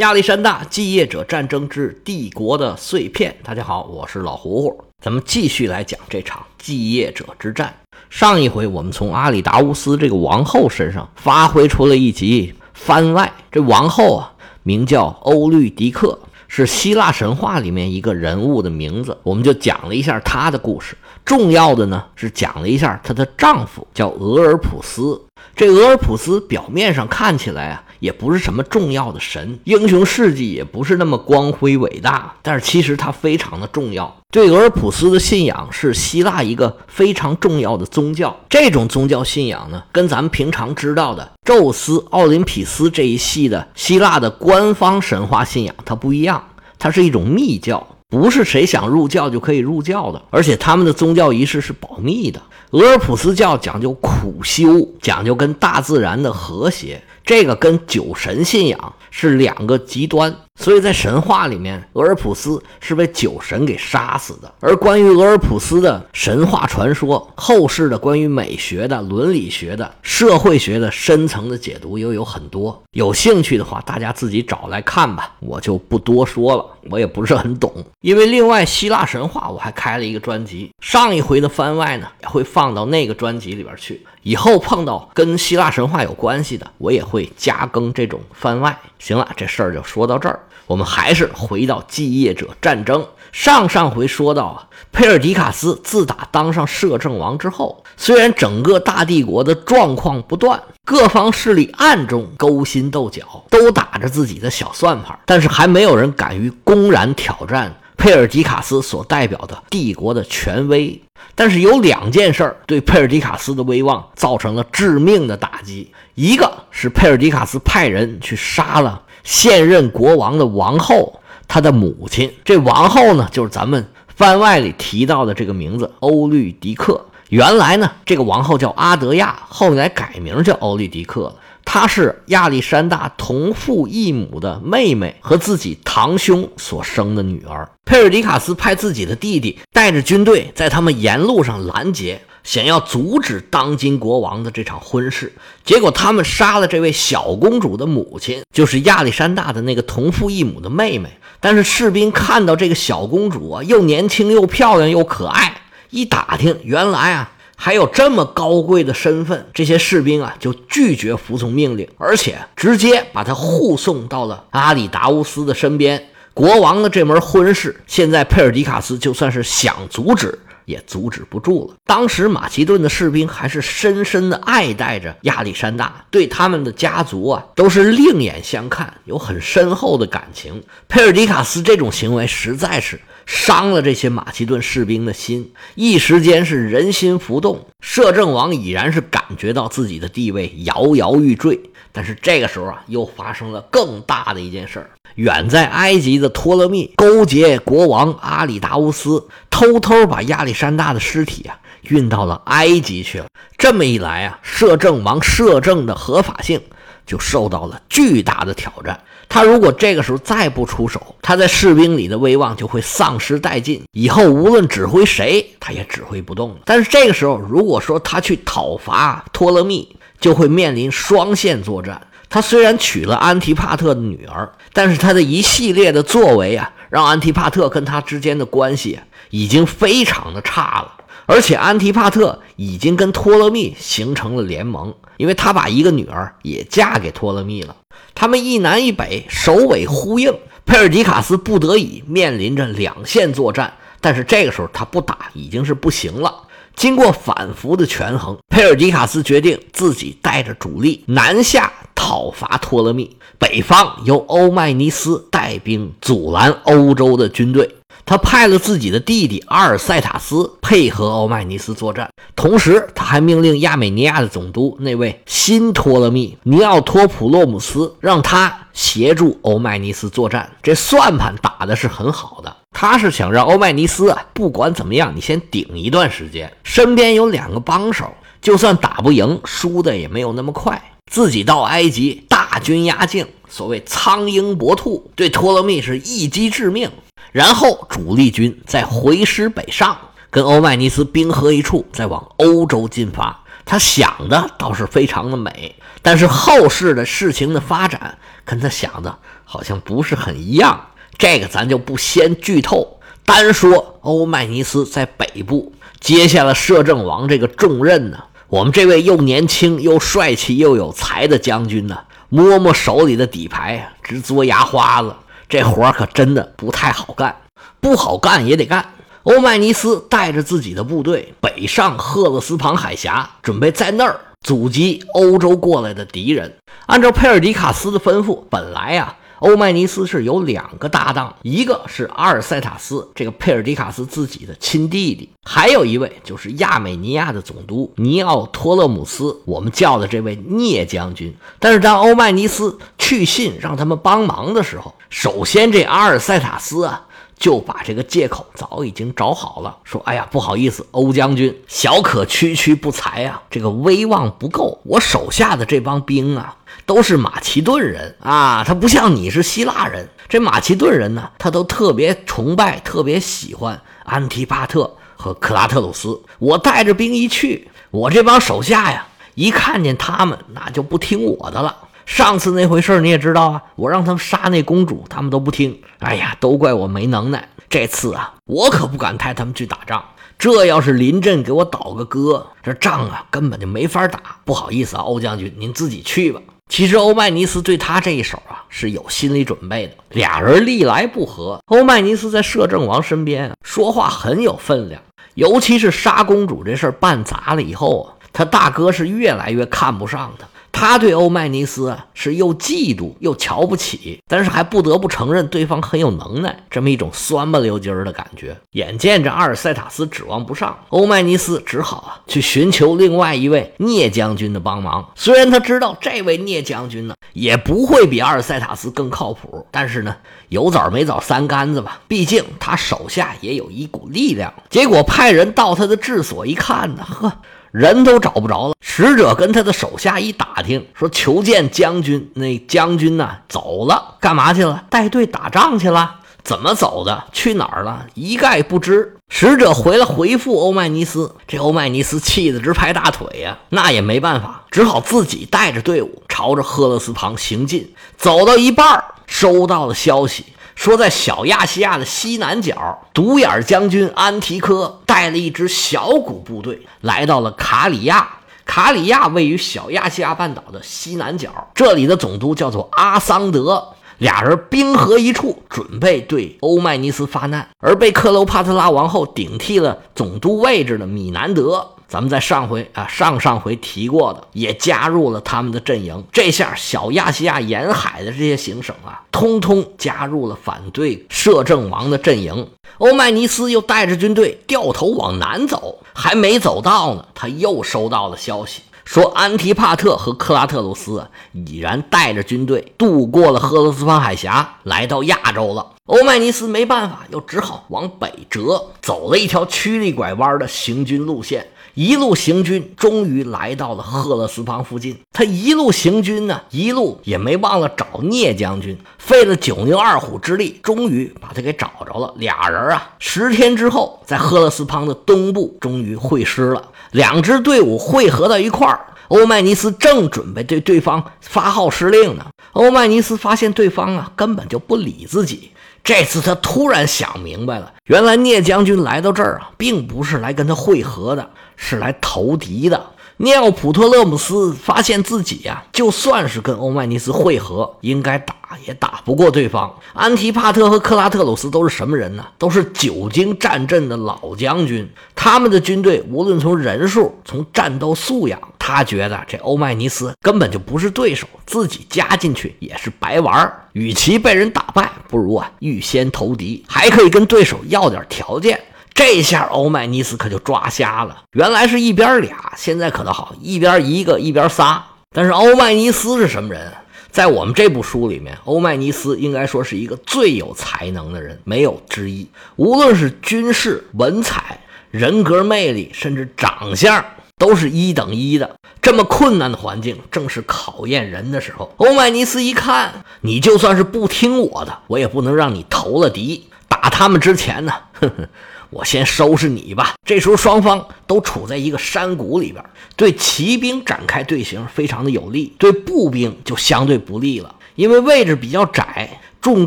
亚历山大继业者战争之帝国的碎片。大家好，我是老胡胡，咱们继续来讲这场继业者之战。上一回我们从阿里达乌斯这个王后身上发挥出了一级番外。这王后啊，名叫欧律狄克，是希腊神话里面一个人物的名字。我们就讲了一下她的故事。重要的呢是讲了一下她的丈夫叫俄尔普斯。这俄尔普斯表面上看起来啊。也不是什么重要的神，英雄事迹也不是那么光辉伟大，但是其实它非常的重要。对俄尔普斯的信仰是希腊一个非常重要的宗教。这种宗教信仰呢，跟咱们平常知道的宙斯、奥林匹斯这一系的希腊的官方神话信仰它不一样，它是一种密教，不是谁想入教就可以入教的，而且他们的宗教仪式是保密的。俄尔普斯教讲究苦修，讲究跟大自然的和谐。这个跟酒神信仰是两个极端，所以在神话里面，俄尔普斯是被酒神给杀死的。而关于俄尔普斯的神话传说，后世的关于美学的、伦理学的、社会学的深层的解读又有很多。有兴趣的话，大家自己找来看吧，我就不多说了，我也不是很懂。因为另外希腊神话我还开了一个专辑，上一回的番外呢也会放到那个专辑里边去。以后碰到跟希腊神话有关系的，我也会加更这种番外。行了，这事儿就说到这儿。我们还是回到继业者战争。上上回说到啊，佩尔迪卡斯自打当上摄政王之后，虽然整个大帝国的状况不断，各方势力暗中勾心斗角，都打着自己的小算盘，但是还没有人敢于公然挑战。佩尔迪卡斯所代表的帝国的权威，但是有两件事儿对佩尔迪卡斯的威望造成了致命的打击。一个是佩尔迪卡斯派人去杀了现任国王的王后，他的母亲。这王后呢，就是咱们番外里提到的这个名字欧律狄克。原来呢，这个王后叫阿德亚，后来改名叫欧律狄克了。她是亚历山大同父异母的妹妹和自己堂兄所生的女儿。佩尔迪卡斯派自己的弟弟带着军队在他们沿路上拦截，想要阻止当今国王的这场婚事。结果他们杀了这位小公主的母亲，就是亚历山大的那个同父异母的妹妹。但是士兵看到这个小公主啊，又年轻又漂亮又可爱，一打听，原来啊。还有这么高贵的身份，这些士兵啊就拒绝服从命令，而且直接把他护送到了阿里达乌斯的身边。国王的这门婚事，现在佩尔迪卡斯就算是想阻止，也阻止不住了。当时马其顿的士兵还是深深的爱戴着亚历山大，对他们的家族啊都是另眼相看，有很深厚的感情。佩尔迪卡斯这种行为实在是。伤了这些马其顿士兵的心，一时间是人心浮动。摄政王已然是感觉到自己的地位摇摇欲坠，但是这个时候啊，又发生了更大的一件事儿：远在埃及的托勒密勾结国王阿里达乌斯，偷偷把亚历山大的尸体啊运到了埃及去了。这么一来啊，摄政王摄政的合法性就受到了巨大的挑战。他如果这个时候再不出手，他在士兵里的威望就会丧失殆尽，以后无论指挥谁，他也指挥不动了。但是这个时候，如果说他去讨伐托勒密，就会面临双线作战。他虽然娶了安提帕特的女儿，但是他的一系列的作为啊，让安提帕特跟他之间的关系已经非常的差了。而且安提帕特已经跟托勒密形成了联盟，因为他把一个女儿也嫁给托勒密了。他们一南一北首尾呼应，佩尔迪卡斯不得已面临着两线作战。但是这个时候他不打已经是不行了。经过反复的权衡，佩尔迪卡斯决定自己带着主力南下讨伐托勒密，北方由欧迈尼斯带兵阻拦欧洲的军队。他派了自己的弟弟阿尔塞塔斯配合欧迈尼斯作战，同时他还命令亚美尼亚的总督那位新托勒密尼奥托普洛姆斯，让他协助欧迈尼斯作战。这算盘打的是很好的，他是想让欧迈尼斯啊，不管怎么样，你先顶一段时间，身边有两个帮手，就算打不赢，输的也没有那么快。自己到埃及大军压境，所谓苍鹰搏兔，对托勒密是一击致命。然后主力军再回师北上，跟欧迈尼斯兵合一处，再往欧洲进发。他想的倒是非常的美，但是后世的事情的发展跟他想的好像不是很一样。这个咱就不先剧透，单说欧迈尼斯在北部接下了摄政王这个重任呢。我们这位又年轻又帅气又有才的将军呢，摸摸手里的底牌，直嘬牙花子。这活儿可真的不太好干，不好干也得干。欧迈尼斯带着自己的部队北上赫勒斯旁海峡，准备在那儿阻击欧洲过来的敌人。按照佩尔迪卡斯的吩咐，本来呀。欧迈尼斯是有两个搭档，一个是阿尔塞塔斯，这个佩尔迪卡斯自己的亲弟弟，还有一位就是亚美尼亚的总督尼奥托勒姆斯，我们叫的这位聂将军。但是当欧迈尼斯去信让他们帮忙的时候，首先这阿尔塞塔斯啊就把这个借口早已经找好了，说：“哎呀，不好意思，欧将军，小可区区不才啊，这个威望不够，我手下的这帮兵啊。”都是马其顿人啊，他不像你是希腊人。这马其顿人呢，他都特别崇拜、特别喜欢安提帕特和克拉特鲁斯。我带着兵一去，我这帮手下呀，一看见他们，那就不听我的了。上次那回事你也知道啊，我让他们杀那公主，他们都不听。哎呀，都怪我没能耐。这次啊，我可不敢派他们去打仗。这要是临阵给我倒个戈，这仗啊根本就没法打。不好意思啊，欧将军，您自己去吧。其实欧迈尼斯对他这一手啊是有心理准备的。俩人历来不和，欧迈尼斯在摄政王身边说话很有分量，尤其是杀公主这事儿办砸了以后啊，他大哥是越来越看不上他。他对欧迈尼斯是又嫉妒又瞧不起，但是还不得不承认对方很有能耐，这么一种酸不溜筋儿的感觉。眼见着阿尔塞塔斯指望不上，欧迈尼斯只好啊去寻求另外一位聂将军的帮忙。虽然他知道这位聂将军呢也不会比阿尔塞塔斯更靠谱，但是呢有枣没枣三竿子吧，毕竟他手下也有一股力量。结果派人到他的治所一看呢，呵。人都找不着了，使者跟他的手下一打听，说求见将军。那将军呢？走了，干嘛去了？带队打仗去了？怎么走的？去哪儿了？一概不知。使者回来回复欧迈尼斯，这欧迈尼斯气得直拍大腿呀，那也没办法，只好自己带着队伍朝着赫勒斯旁行进。走到一半，收到了消息。说，在小亚细亚的西南角，独眼将军安提柯带了一支小股部队来到了卡里亚。卡里亚位于小亚细亚半岛的西南角，这里的总督叫做阿桑德。俩人兵合一处，准备对欧迈尼斯发难。而被克罗帕特拉王后顶替了总督位置的米南德。咱们在上回啊，上上回提过的，也加入了他们的阵营。这下小亚细亚沿海的这些行省啊，通通加入了反对摄政王的阵营。欧迈尼斯又带着军队掉头往南走，还没走到呢，他又收到了消息，说安提帕特和克拉特鲁斯已然带着军队渡过了赫勒斯方海峡，来到亚洲了。欧迈尼斯没办法，又只好往北折，走了一条曲里拐弯的行军路线。一路行军，终于来到了赫勒斯滂附近。他一路行军呢，一路也没忘了找聂将军，费了九牛二虎之力，终于把他给找着了。俩人啊，十天之后，在赫勒斯滂的东部终于会师了。两支队伍汇合到一块儿，欧迈尼斯正准备对对方发号施令呢。欧迈尼斯发现对方啊，根本就不理自己。这次他突然想明白了，原来聂将军来到这儿啊，并不是来跟他会合的，是来投敌的。涅奥普特勒姆斯发现自己呀，就算是跟欧迈尼斯会合，应该打也打不过对方。安提帕特和克拉特鲁斯都是什么人呢？都是久经战阵的老将军。他们的军队无论从人数、从战斗素养，他觉得这欧迈尼斯根本就不是对手，自己加进去也是白玩儿。与其被人打败，不如啊预先投敌，还可以跟对手要点条件。这下欧迈尼斯可就抓瞎了，原来是一边俩，现在可倒好，一边一个，一边仨。但是欧迈尼斯是什么人？在我们这部书里面，欧迈尼斯应该说是一个最有才能的人，没有之一。无论是军事、文采、人格魅力，甚至长相，都是一等一的。这么困难的环境，正是考验人的时候。欧迈尼斯一看，你就算是不听我的，我也不能让你投了敌。打他们之前呢，哼哼。我先收拾你吧。这时候双方都处在一个山谷里边，对骑兵展开队形非常的有利，对步兵就相对不利了，因为位置比较窄，重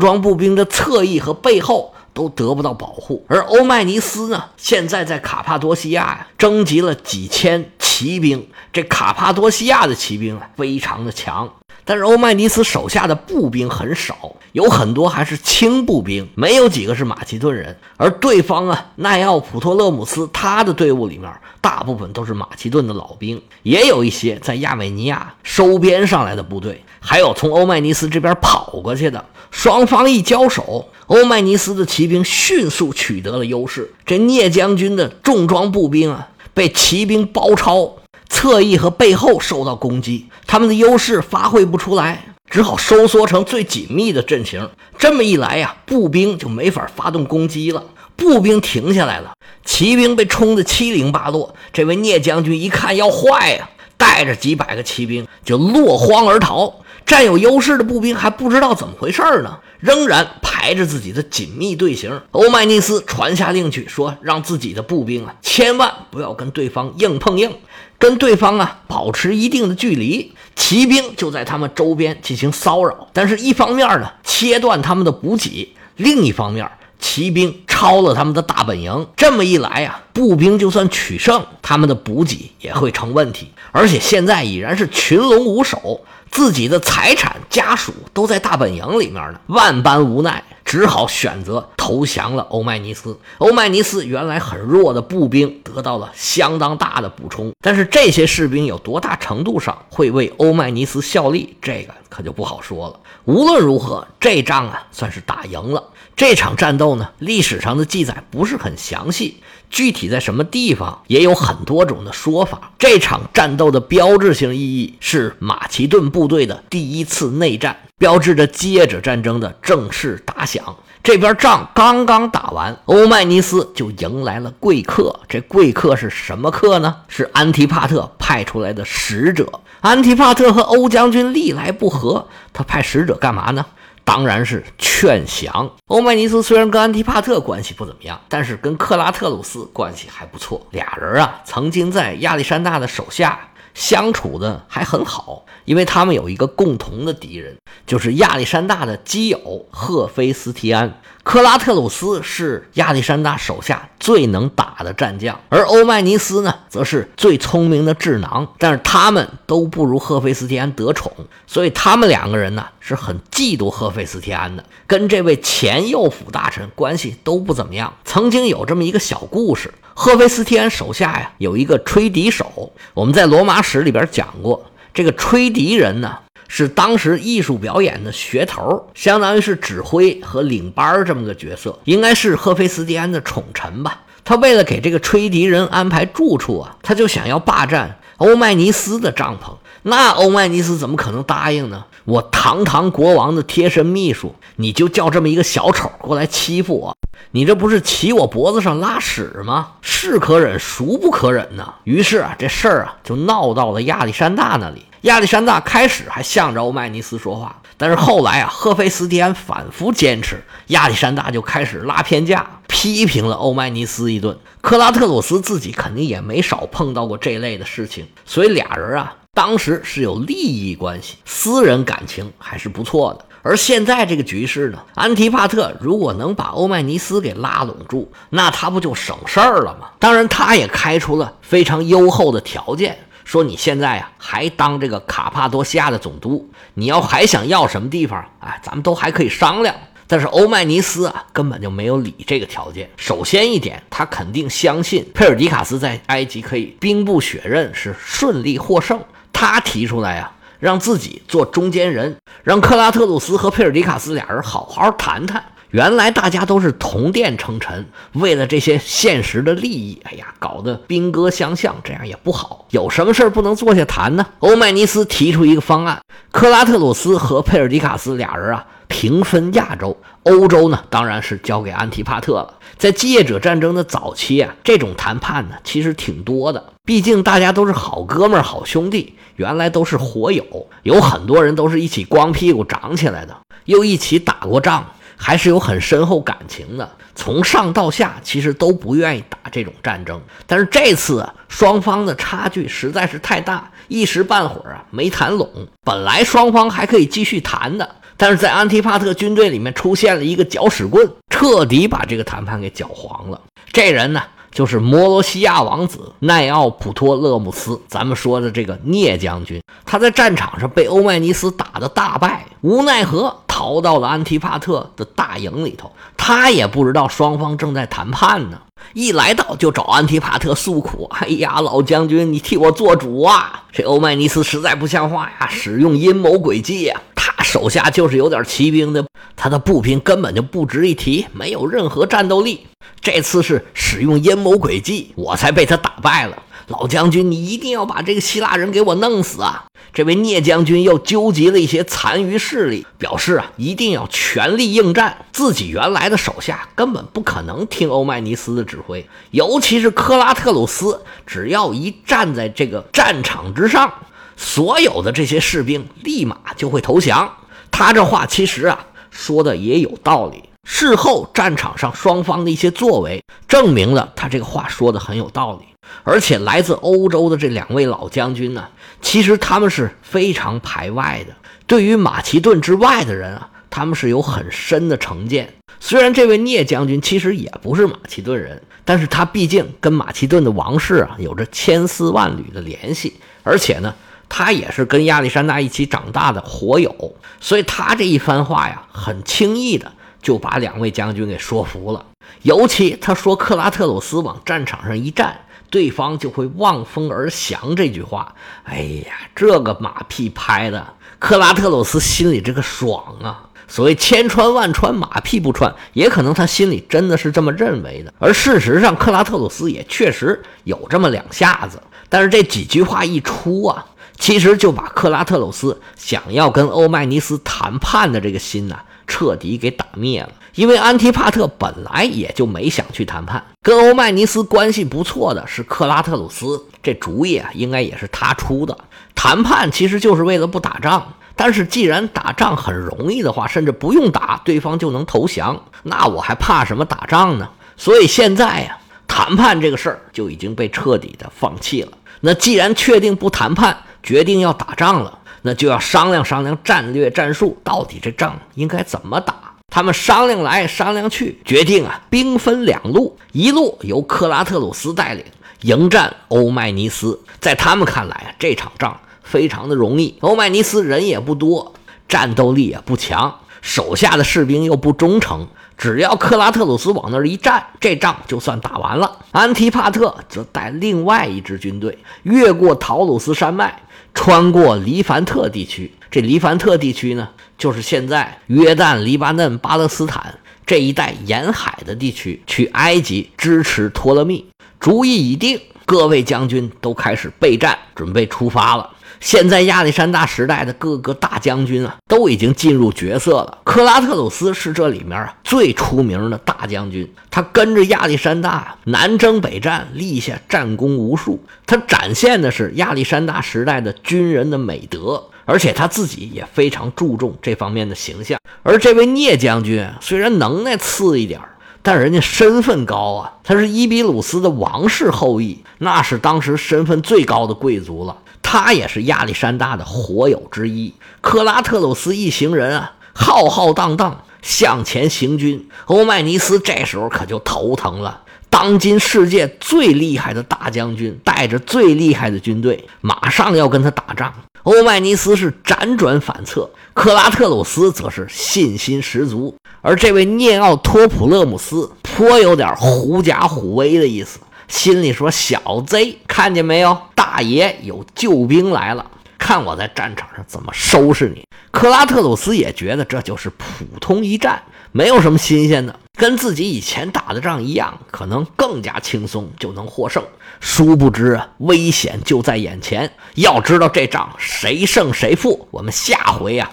装步兵的侧翼和背后。都得不到保护，而欧迈尼斯呢，现在在卡帕多西亚呀，征集了几千骑兵。这卡帕多西亚的骑兵啊，非常的强，但是欧迈尼斯手下的步兵很少，有很多还是轻步兵，没有几个是马其顿人。而对方啊，奈奥普托勒姆斯他的队伍里面，大部分都是马其顿的老兵，也有一些在亚美尼亚收编上来的部队，还有从欧迈尼斯这边跑过去的。双方一交手。欧迈尼斯的骑兵迅速取得了优势，这聂将军的重装步兵啊，被骑兵包抄，侧翼和背后受到攻击，他们的优势发挥不出来，只好收缩成最紧密的阵型。这么一来呀，步兵就没法发动攻击了，步兵停下来了，骑兵被冲得七零八落。这位聂将军一看要坏呀，带着几百个骑兵就落荒而逃。占有优势的步兵还不知道怎么回事呢。仍然排着自己的紧密队形。欧迈尼斯传下令去，说让自己的步兵啊，千万不要跟对方硬碰硬，跟对方啊保持一定的距离。骑兵就在他们周边进行骚扰，但是一方面呢，切断他们的补给；另一方面，骑兵抄了他们的大本营。这么一来呀，步兵就算取胜，他们的补给也会成问题。而且现在已然是群龙无首。自己的财产、家属都在大本营里面呢，万般无奈，只好选择投降了欧迈尼斯。欧迈尼斯原来很弱的步兵得到了相当大的补充，但是这些士兵有多大程度上会为欧迈尼斯效力，这个可就不好说了。无论如何，这仗啊算是打赢了。这场战斗呢，历史上的记载不是很详细。具体在什么地方也有很多种的说法。这场战斗的标志性意义是马其顿部队的第一次内战，标志着接着战争的正式打响。这边仗刚刚打完，欧迈尼斯就迎来了贵客。这贵客是什么客呢？是安提帕特派出来的使者。安提帕特和欧将军历来不和，他派使者干嘛呢？当然是劝降。欧迈尼斯虽然跟安提帕特关系不怎么样，但是跟克拉特鲁斯关系还不错。俩人啊，曾经在亚历山大的手下相处的还很好，因为他们有一个共同的敌人，就是亚历山大的基友赫菲斯提安。克拉特鲁斯是亚历山大手下最能打的战将，而欧迈尼斯呢，则是最聪明的智囊。但是他们都不如赫菲斯提安得宠，所以他们两个人呢，是很嫉妒赫菲斯提安的，跟这位前右辅大臣关系都不怎么样。曾经有这么一个小故事：赫菲斯提安手下呀，有一个吹笛手，我们在罗马史里边讲过，这个吹笛人呢。是当时艺术表演的噱头，相当于是指挥和领班这么个角色，应该是赫菲斯蒂安的宠臣吧。他为了给这个吹笛人安排住处啊，他就想要霸占欧迈尼斯的帐篷。那欧迈尼斯怎么可能答应呢？我堂堂国王的贴身秘书，你就叫这么一个小丑过来欺负我？你这不是骑我脖子上拉屎吗？是可忍，孰不可忍呢？于是啊，这事儿啊就闹到了亚历山大那里。亚历山大开始还向着欧迈尼斯说话，但是后来啊，赫菲斯蒂安反复坚持，亚历山大就开始拉偏架，批评了欧迈尼斯一顿。克拉特鲁斯自己肯定也没少碰到过这类的事情，所以俩人啊，当时是有利益关系，私人感情还是不错的。而现在这个局势呢，安提帕特如果能把欧迈尼斯给拉拢住，那他不就省事儿了吗？当然，他也开出了非常优厚的条件。说你现在呀还当这个卡帕多西亚的总督，你要还想要什么地方，哎，咱们都还可以商量。但是欧迈尼斯啊根本就没有理这个条件。首先一点，他肯定相信佩尔迪卡斯在埃及可以兵不血刃，是顺利获胜。他提出来啊，让自己做中间人，让克拉特鲁斯和佩尔迪卡斯俩人好好谈谈。原来大家都是同殿称臣，为了这些现实的利益，哎呀，搞得兵戈相向，这样也不好。有什么事不能坐下谈呢？欧迈尼斯提出一个方案，克拉特鲁斯和佩尔迪卡斯俩人啊平分亚洲，欧洲呢当然是交给安提帕特了。在继业者战争的早期啊，这种谈判呢其实挺多的，毕竟大家都是好哥们儿、好兄弟，原来都是火友，有很多人都是一起光屁股长起来的，又一起打过仗。还是有很深厚感情的，从上到下其实都不愿意打这种战争。但是这次啊，双方的差距实在是太大，一时半会儿啊没谈拢。本来双方还可以继续谈的，但是在安提帕特军队里面出现了一个搅屎棍，彻底把这个谈判给搅黄了。这人呢？就是摩罗西亚王子奈奥普托勒姆斯，咱们说的这个聂将军，他在战场上被欧迈尼斯打得大败，无奈何逃到了安提帕特的大营里头。他也不知道双方正在谈判呢，一来到就找安提帕特诉苦：“哎呀，老将军，你替我做主啊！这欧迈尼斯实在不像话呀，使用阴谋诡计呀。他手下就是有点骑兵的，他的步兵根本就不值一提，没有任何战斗力。”这次是使用阴谋诡计，我才被他打败了。老将军，你一定要把这个希腊人给我弄死啊！这位聂将军又纠集了一些残余势力，表示啊，一定要全力应战。自己原来的手下根本不可能听欧迈尼斯的指挥，尤其是克拉特鲁斯，只要一站在这个战场之上，所有的这些士兵立马就会投降。他这话其实啊，说的也有道理。事后战场上双方的一些作为，证明了他这个话说的很有道理。而且来自欧洲的这两位老将军呢，其实他们是非常排外的。对于马其顿之外的人啊，他们是有很深的成见。虽然这位聂将军其实也不是马其顿人，但是他毕竟跟马其顿的王室啊有着千丝万缕的联系，而且呢，他也是跟亚历山大一起长大的火友，所以他这一番话呀，很轻易的。就把两位将军给说服了，尤其他说克拉特鲁斯往战场上一站，对方就会望风而降这句话。哎呀，这个马屁拍的，克拉特鲁斯心里这个爽啊！所谓千穿万穿，马屁不穿，也可能他心里真的是这么认为的。而事实上，克拉特鲁斯也确实有这么两下子。但是这几句话一出啊，其实就把克拉特鲁斯想要跟欧迈尼斯谈判的这个心呐。彻底给打灭了，因为安提帕特本来也就没想去谈判，跟欧迈尼斯关系不错的是克拉特鲁斯，这主意啊应该也是他出的。谈判其实就是为了不打仗，但是既然打仗很容易的话，甚至不用打，对方就能投降，那我还怕什么打仗呢？所以现在呀，谈判这个事儿就已经被彻底的放弃了。那既然确定不谈判，决定要打仗了。那就要商量商量战略战术，到底这仗应该怎么打？他们商量来商量去，决定啊，兵分两路，一路由克拉特鲁斯带领迎战欧迈尼斯。在他们看来啊，这场仗非常的容易，欧迈尼斯人也不多，战斗力也不强，手下的士兵又不忠诚，只要克拉特鲁斯往那儿一站，这仗就算打完了。安提帕特则带另外一支军队越过陶鲁斯山脉。穿过黎凡特地区，这黎凡特地区呢，就是现在约旦、黎巴嫩、巴勒斯坦这一带沿海的地区，去埃及支持托勒密。主意已定，各位将军都开始备战，准备出发了。现在亚历山大时代的各个大将军啊，都已经进入角色了。克拉特鲁斯是这里面啊最出名的大将军，他跟着亚历山大南征北战，立下战功无数。他展现的是亚历山大时代的军人的美德，而且他自己也非常注重这方面的形象。而这位聂将军虽然能耐次一点但人家身份高啊，他是伊比鲁斯的王室后裔，那是当时身份最高的贵族了。他也是亚历山大的火友之一。克拉特鲁斯一行人啊，浩浩荡荡向前行军。欧迈尼斯这时候可就头疼了。当今世界最厉害的大将军，带着最厉害的军队，马上要跟他打仗。欧迈尼斯是辗转反侧，克拉特鲁斯则是信心十足。而这位涅奥托普勒姆斯颇有点狐假虎威的意思。心里说：“小贼，看见没有？大爷有救兵来了，看我在战场上怎么收拾你。”克拉特鲁斯也觉得这就是普通一战，没有什么新鲜的，跟自己以前打的仗一样，可能更加轻松就能获胜。殊不知，危险就在眼前。要知道这仗谁胜谁负，我们下回啊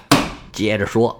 接着说。